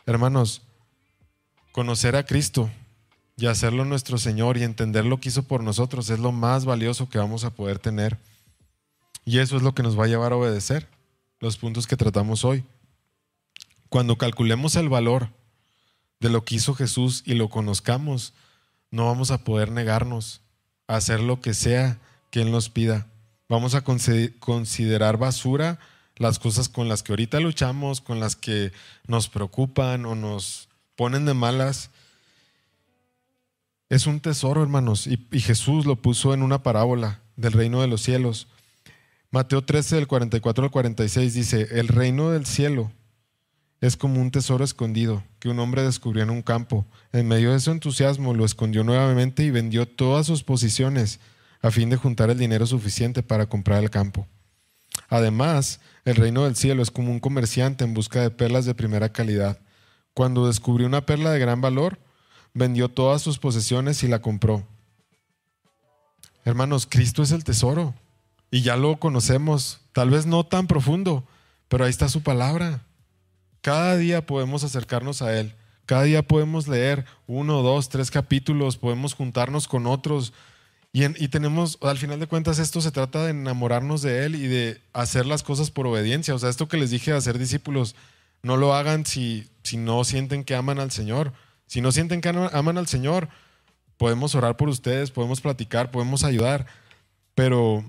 Hermanos, conocer a Cristo y hacerlo nuestro Señor y entender lo que hizo por nosotros es lo más valioso que vamos a poder tener. Y eso es lo que nos va a llevar a obedecer los puntos que tratamos hoy. Cuando calculemos el valor de lo que hizo Jesús y lo conozcamos, no vamos a poder negarnos hacer lo que sea que Él nos pida. Vamos a considerar basura las cosas con las que ahorita luchamos, con las que nos preocupan o nos ponen de malas. Es un tesoro, hermanos, y, Jesús lo puso en una parábola del reino de los cielos. Mateo 13, del 44 al 46 dice, el reino del cielo es como un tesoro escondido que un hombre descubrió en un campo. En medio de su entusiasmo lo escondió nuevamente y vendió todas sus posiciones a fin de juntar el dinero suficiente para comprar el campo. Además, el reino del cielo es como un comerciante en busca de perlas de primera calidad. Cuando descubrió una perla de gran valor, vendió todas sus posesiones y la compró. Hermanos, Cristo es el tesoro y ya lo conocemos, tal vez no tan profundo, pero ahí está su palabra. Cada día podemos acercarnos a Él. Cada día podemos leer uno, dos, tres capítulos, podemos juntarnos con otros. Y, tenemos, al final de cuentas, esto se trata de enamorarnos de Él y de hacer las cosas por obediencia. O sea, esto que les dije de hacer discípulos, no lo hagan si, si no sienten que aman al Señor. Si no sienten que aman al Señor, podemos orar por ustedes, podemos platicar, podemos ayudar. Pero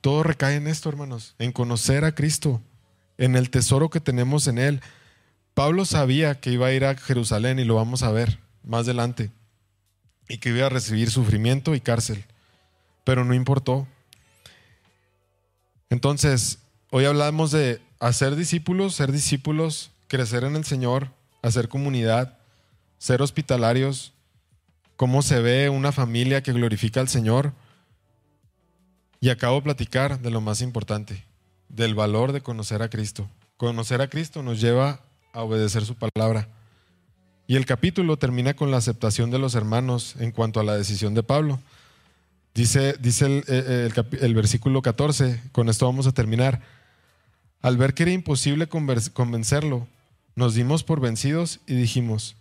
todo recae en esto, hermanos, en conocer a Cristo, en el tesoro que tenemos en Él. Pablo sabía que iba a ir a Jerusalén y lo vamos a ver más adelante, y que iba a recibir sufrimiento y cárcel, pero no importó. Entonces, hoy hablamos de hacer discípulos, ser discípulos, crecer en el Señor, hacer comunidad, ser hospitalarios, cómo se ve una familia que glorifica al Señor. Y acabo de platicar de lo más importante, del valor de conocer a Cristo. Conocer a Cristo nos lleva a obedecer su palabra. Y el capítulo termina con la aceptación de los hermanos en cuanto a la decisión de Pablo. Dice, dice el, eh, el, versículo 14, con esto vamos a terminar. Al ver que era imposible convencerlo, nos dimos por vencidos y dijimos,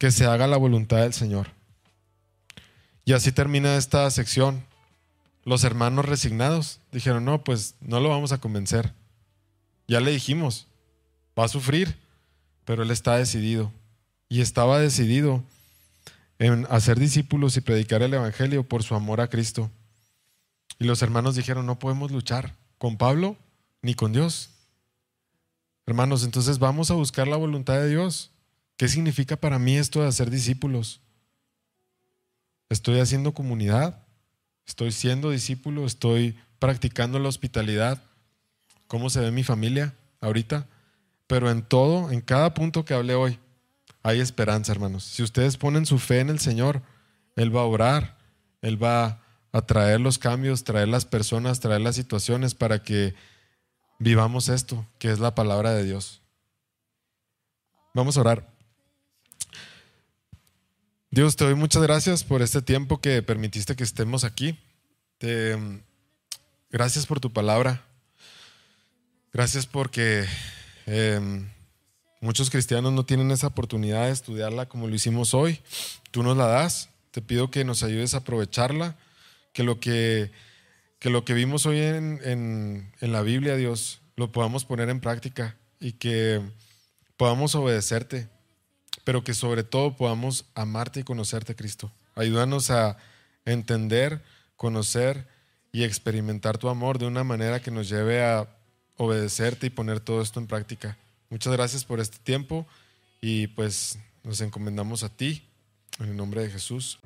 que se haga la voluntad del Señor. Y así termina esta sección. Los hermanos resignados dijeron, no, pues no lo vamos a convencer. Ya le dijimos, va a sufrir, pero él está decidido. Y estaba decidido en hacer discípulos y predicar el Evangelio por su amor a Cristo. Y los hermanos dijeron, no podemos luchar con Pablo ni con Dios. Hermanos, entonces vamos a buscar la voluntad de Dios. ¿Qué significa para mí esto de hacer discípulos? ¿Estoy haciendo comunidad? Estoy siendo discípulo, estoy practicando la hospitalidad. ¿Cómo se ve mi familia ahorita? Pero en todo, en cada punto que hablé hoy, hay esperanza, hermanos. Si ustedes ponen su fe en el Señor, Él va a orar, Él va a traer los cambios, traer las personas, traer las situaciones para que vivamos esto, que es la palabra de Dios. Vamos a orar. Dios, te doy muchas gracias por este tiempo que permitiste que estemos aquí. gracias por tu palabra. Gracias porque em, muchos cristianos no tienen esa oportunidad de estudiarla como lo hicimos hoy. Tú nos la das. Te pido que nos ayudes a aprovecharla, que lo que, que, lo que vimos hoy en, en la Biblia, Dios, lo podamos poner en práctica y que podamos obedecerte, pero que sobre todo podamos amarte y conocerte, Cristo. Ayúdanos a entender, conocer y experimentar tu amor de una manera que nos lleve a obedecerte y poner todo esto en práctica. Muchas gracias por este tiempo y pues nos encomendamos a ti en el nombre de Jesús.